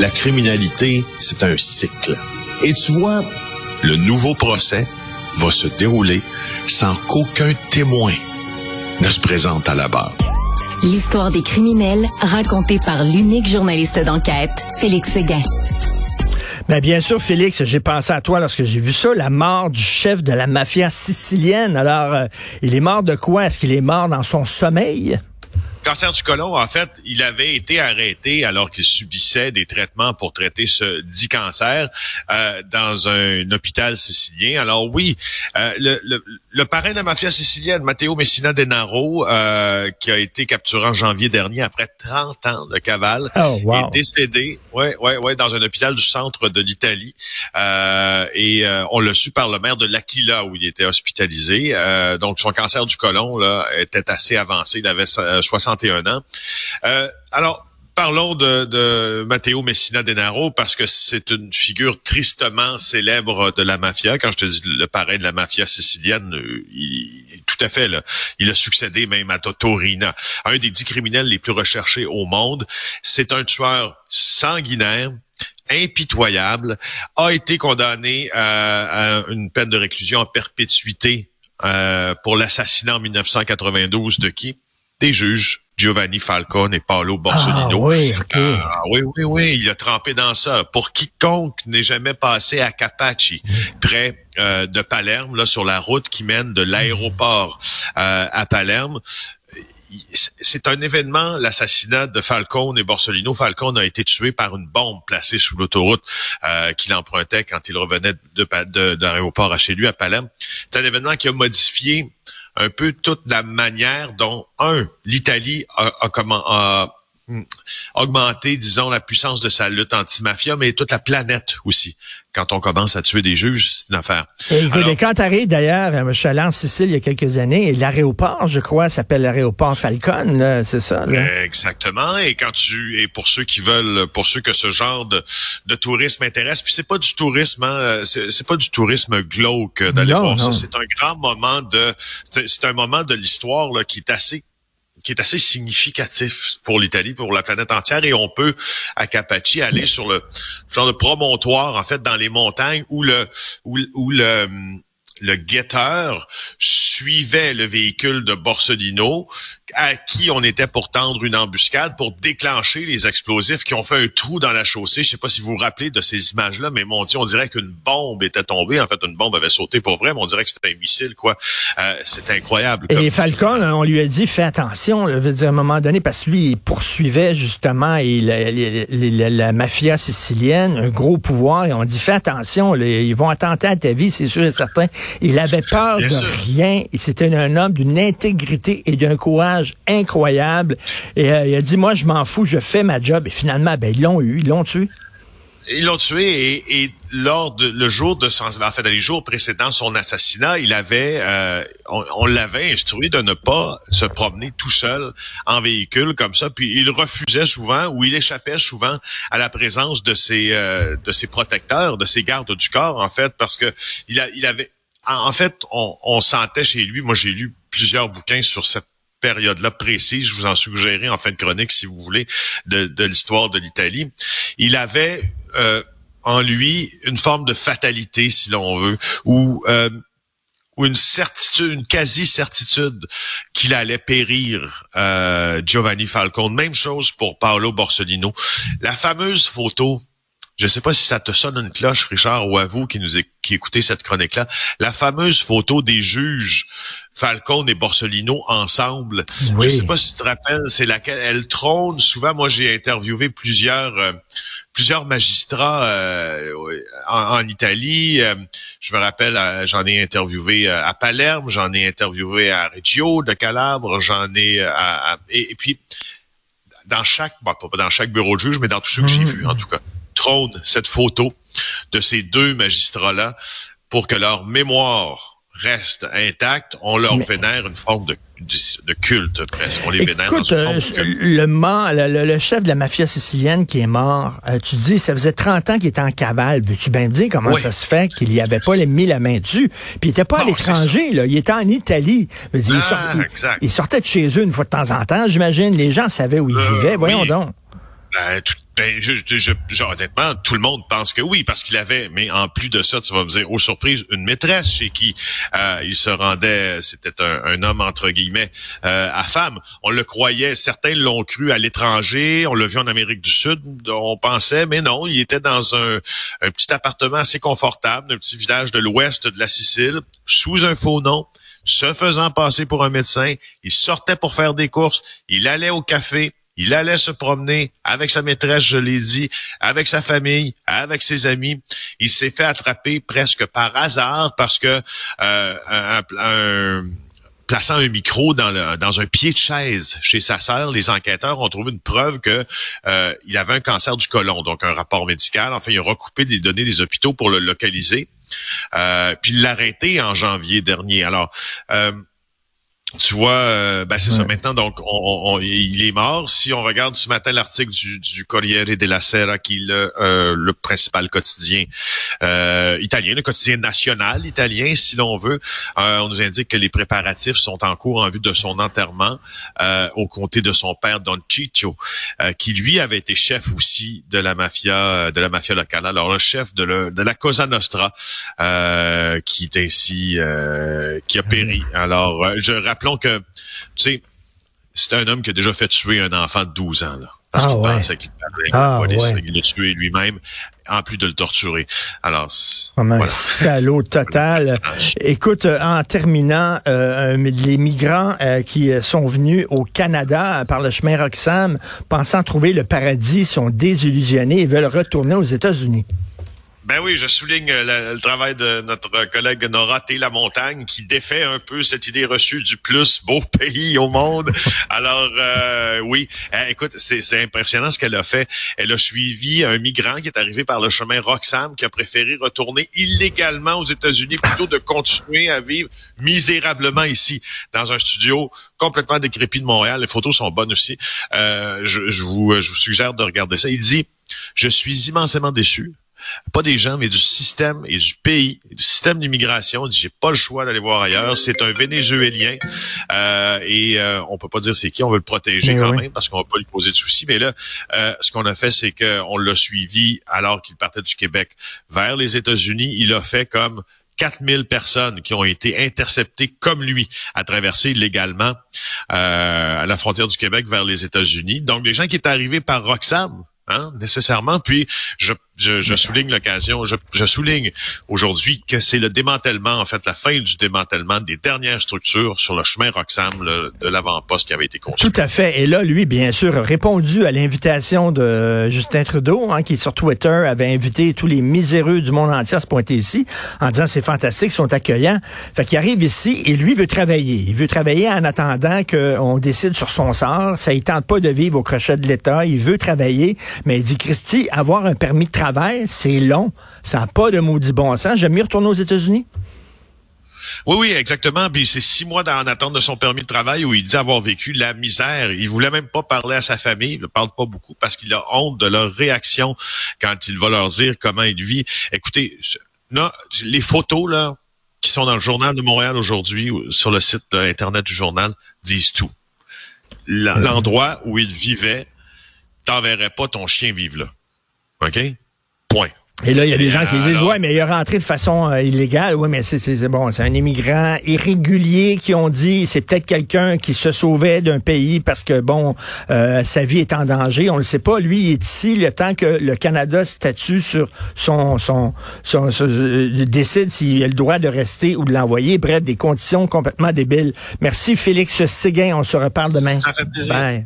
la criminalité, c'est un cycle. Et tu vois, le nouveau procès va se dérouler sans qu'aucun témoin ne se présente à la barre. L'histoire des criminels racontée par l'unique journaliste d'enquête, Félix Séguin. Mais bien sûr, Félix, j'ai pensé à toi lorsque j'ai vu ça, la mort du chef de la mafia sicilienne. Alors, euh, il est mort de quoi? Est-ce qu'il est mort dans son sommeil? Cancer du côlon, en fait, il avait été arrêté alors qu'il subissait des traitements pour traiter ce dit cancer euh, dans un hôpital sicilien. Alors oui, euh, le, le, le, parrain de la mafia sicilienne, Matteo Messina Denaro, euh, qui a été capturé en janvier dernier après 30 ans de cavale, oh, wow. est décédé, ouais, ouais, ouais, dans un hôpital du centre de l'Italie. Euh, et euh, on l'a su par le maire de l'Aquila où il était hospitalisé. Euh, donc son cancer du côlon là était assez avancé. Il avait 60 Euh, alors, parlons de, de Matteo Messina Denaro parce que c'est une figure tristement célèbre de la mafia. Quand je te dis le parrain de la mafia sicilienne, il, tout à fait, là, il a succédé même à Totorina, un des dix criminels les plus recherchés au monde. C'est un tueur sanguinaire, impitoyable, a été condamné à, à une peine de réclusion en perpétuité euh, pour l'assassinat en 1992 de qui? Des juges Giovanni Falcone et Paolo Borsellino. Ah, oui, okay. euh, oui, oui, oui, il a trempé dans ça. Pour quiconque n'est jamais passé à Capaci, près euh, de Palerme, là sur la route qui mène de l'aéroport euh, à Palerme, c'est un événement, l'assassinat de Falcone et Borsellino. Falcone a été tué par une bombe placée sous l'autoroute euh, qu'il empruntait quand il revenait de, de, de l'aéroport à chez lui à Palerme. C'est un événement qui a modifié un peu toute la manière dont, un, l'Italie a, a, comment, a augmenté, disons, la puissance de sa lutte anti-mafia, mais toute la planète aussi. Quand on commence à tuer des juges, c'est une affaire. Et, Alors, quand t'arrives d'ailleurs, je suis allé en Sicile il y a quelques années, et l'aéroport, je crois, s'appelle l'aéroport Falcone, c'est ça? Là? Exactement. Et quand tu, et pour ceux qui veulent, pour ceux que ce genre de, de tourisme intéresse, puis c'est pas du tourisme, hein, c'est pas du tourisme glauque d'aller voir ça. C'est un grand moment de, c'est un moment de l'histoire qui est assez qui est assez significatif pour l'Italie, pour la planète entière, et on peut à Capaci aller sur le genre de promontoire en fait dans les montagnes où le où, où le le guetteur suivait le véhicule de Borsellino à qui on était pour tendre une embuscade pour déclencher les explosifs qui ont fait un trou dans la chaussée. Je sais pas si vous vous rappelez de ces images-là, mais mon Dieu, on dirait qu'une bombe était tombée. En fait, une bombe avait sauté pour vrai, mais on dirait que c'était un missile, quoi. Euh, c'est incroyable. Et Falcon, on lui a dit, fais attention, je veux dire, à un moment donné, parce que lui, il poursuivait justement et la, la, la, mafia sicilienne, un gros pouvoir, et on dit, fais attention, ils vont attenter à ta vie, c'est sûr et certain. Il avait peur Bien de sûr. rien. C'était un homme d'une intégrité et d'un courage incroyable. Et euh, il a dit, moi, je m'en fous, je fais ma job. Et finalement, ben, ils l'ont eu, ils l'ont tué. Ils l'ont tué et, et, lors de le jour de son en fait les jours précédents son assassinat, il avait euh, on, on l'avait instruit de ne pas se promener tout seul en véhicule comme ça, puis il refusait souvent ou il échappait souvent à la présence de ses euh, de ses protecteurs, de ses gardes du corps en fait parce que il, a, il avait en fait on, on sentait chez lui, moi j'ai lu plusieurs bouquins sur cette période-là précise. Je vous en suggérerai en fin de chronique, si vous voulez, de, de l'histoire de l'Italie. Il avait euh, en lui une forme de fatalité, si l'on veut, ou euh, une certitude, une quasi-certitude qu'il allait périr, euh, Giovanni Falcone. Même chose pour Paolo Borsellino. La fameuse photo je ne sais pas si ça te sonne une cloche, Richard, ou à vous qui nous qui écoutez cette chronique-là. La fameuse photo des juges Falcone et Borsellino ensemble. Oui. Je sais pas si tu te rappelles, c'est laquelle elle trône souvent. Moi, j'ai interviewé plusieurs euh, plusieurs magistrats euh, en, en, Italie. Euh, je me rappelle, j'en ai interviewé à Palerme, j'en ai interviewé à Reggio de Calabre, j'en ai à, à et, et, puis dans chaque, bon, pas dans chaque bureau de juge, mais dans tous ceux que j'ai Mmh. vus en tout cas trône cette photo de ces deux magistrats-là pour que leur mémoire reste intacte. On leur Mais... vénère une forme de, de, culte presque. On les vénère Écoute, dans une forme euh, le, mort, le, le, chef de la mafia sicilienne qui est mort, euh, tu dis, ça faisait 30 ans qu'il était en cavale. Veux-tu bien me dire comment oui. ça se fait qu'il n'y avait pas mis la main dessus? Puis il était pas non, à l'étranger, là. Il était en Italie. Dire, ah, il, sort, il, il, sortait de chez eux une fois de temps en temps, j'imagine. Les gens savaient où ils euh, vivaient. Voyons oui. donc. Ben, tout, ben, je, je, je, honnêtement, tout le monde pense que oui, parce qu'il avait, mais en plus de ça, tu vas me dire, aux surprises, une maîtresse chez qui euh, il se rendait, c'était un, homme entre guillemets euh, à femme. On le croyait, certains l'ont cru à l'étranger, on l'a vu en Amérique du Sud, on pensait, mais non, il était dans un, un petit appartement assez confortable, un petit village de l'ouest de la Sicile, sous un faux nom se faisant passer pour un médecin, il sortait pour faire des courses, il allait au café, il allait se promener avec sa maîtresse, je l'ai dit, avec sa famille, avec ses amis. Il s'est fait attraper presque par hasard parce que euh, plaçant un micro dans, un pied de chaise chez sa sœur, les enquêteurs ont trouvé une preuve que euh, il avait un cancer du côlon, donc un rapport médical. Enfin, il a recoupé des données des hôpitaux pour le localiser. Euh, puis l'arrêter en janvier dernier. Alors, euh, tu vois, euh, ben c'est ça maintenant. Donc, on, il est mort. Si on regarde ce matin l'article du, du Corriere della Sera, qui est le, euh, le principal quotidien euh, italien, le quotidien national italien, si l'on veut, on nous indique que les préparatifs sont en cours en vue de son enterrement au comté de son père Don Ciccio, qui lui avait été chef aussi de la mafia, de la mafia locale. Alors, le chef de, le, de la Cosa Nostra, qui est ainsi, qui a péri. Alors, je rappelle rappelons que, tu sais, c'est un homme qui a déjà fait tuer un enfant de 12 ans, là. Parce ah qu'il pensait qu'il parlait avec ah, police. Il l'a tué lui-même, en plus de le torturer. Alors, Comme un salaud total. Écoute, euh, en terminant, euh, les migrants euh, qui sont venus au Canada par le chemin Roxham, pensant trouver le paradis, sont désillusionnés et veulent retourner aux États-Unis. Ben oui, je souligne euh, le, travail de notre collègue Nora T. La Montagne qui défait un peu cette idée reçue du plus beau pays au monde. Alors euh, oui, eh, écoute, c'est impressionnant ce qu'elle a fait. Elle a suivi un migrant qui est arrivé par le chemin Roxham qui a préféré retourner illégalement aux États-Unis plutôt de continuer à vivre misérablement ici dans un studio complètement décrépit de Montréal. Les photos sont bonnes aussi. Euh, je, je, vous, je vous suggère de regarder ça. Il dit, je suis immensément déçu pas des gens, mais du système et du pays, du système d'immigration. J'ai pas le choix d'aller voir ailleurs. C'est un Vénézuélien euh, et euh, on peut pas dire c'est qui. On veut le protéger quand même parce qu'on va pas lui poser de soucis. Mais là, euh, ce qu'on a fait, c'est qu'on l'a suivi alors qu'il partait du Québec vers les États-Unis. Il a fait comme 4000 personnes qui ont été interceptées comme lui à traverser illégalement euh, à la frontière du Québec vers les États-Unis. Donc, les gens qui étaient arrivés par Roxham, hein, nécessairement. Puis je, je, je souligne l'occasion, je, je, souligne aujourd'hui que c'est le démantèlement, en fait, la fin du démantèlement des dernières structures sur le chemin Roxham de l'avant-poste qui avait été construit. Tout à fait. Et là, lui, bien sûr, a répondu à l'invitation de Justin Trudeau, hein, qui sur Twitter avait invité tous les miséreux du monde entier à se pointer ici, en disant c'est fantastique, ils sont accueillants. Fait qu'il arrive ici et lui veut travailler. Il veut travailler en attendant qu'on décide sur son sort. Ça ne tente pas de vivre au crochet de l'État. Il veut travailler. Mais il dit, Christy, avoir un permis de travail, c'est long. Ça n'a pas de maudit bon sens. J'aime mieux retourner aux États-Unis. Oui, oui, exactement. Puis c'est six mois en attente de son permis de travail où il dit avoir vécu la misère. Il voulait même pas parler à sa famille. Il ne parle pas beaucoup parce qu'il a honte de leur réaction quand il va leur dire comment il vit. Écoutez, non, les photos là qui sont dans le journal de Montréal aujourd'hui, sur le site internet du journal, disent tout. L'endroit où il vivait, t'enverrais pas ton chien vivre là. OK? Point. Et là, il y a des gens qui disent, ouais, mais il est rentré de façon euh, illégale. Oui, mais c'est bon, c'est un immigrant irrégulier qui ont dit, c'est peut-être quelqu'un qui se sauvait d'un pays parce que, bon, euh, sa vie est en danger. On le sait pas. Lui, il est ici le temps que le Canada statue sur son, son, son, euh, décide s'il a le droit de rester ou de l'envoyer. Bref, des conditions complètement débiles. Merci, Félix Séguin. On se reparle demain. Ça fait plaisir. Bye.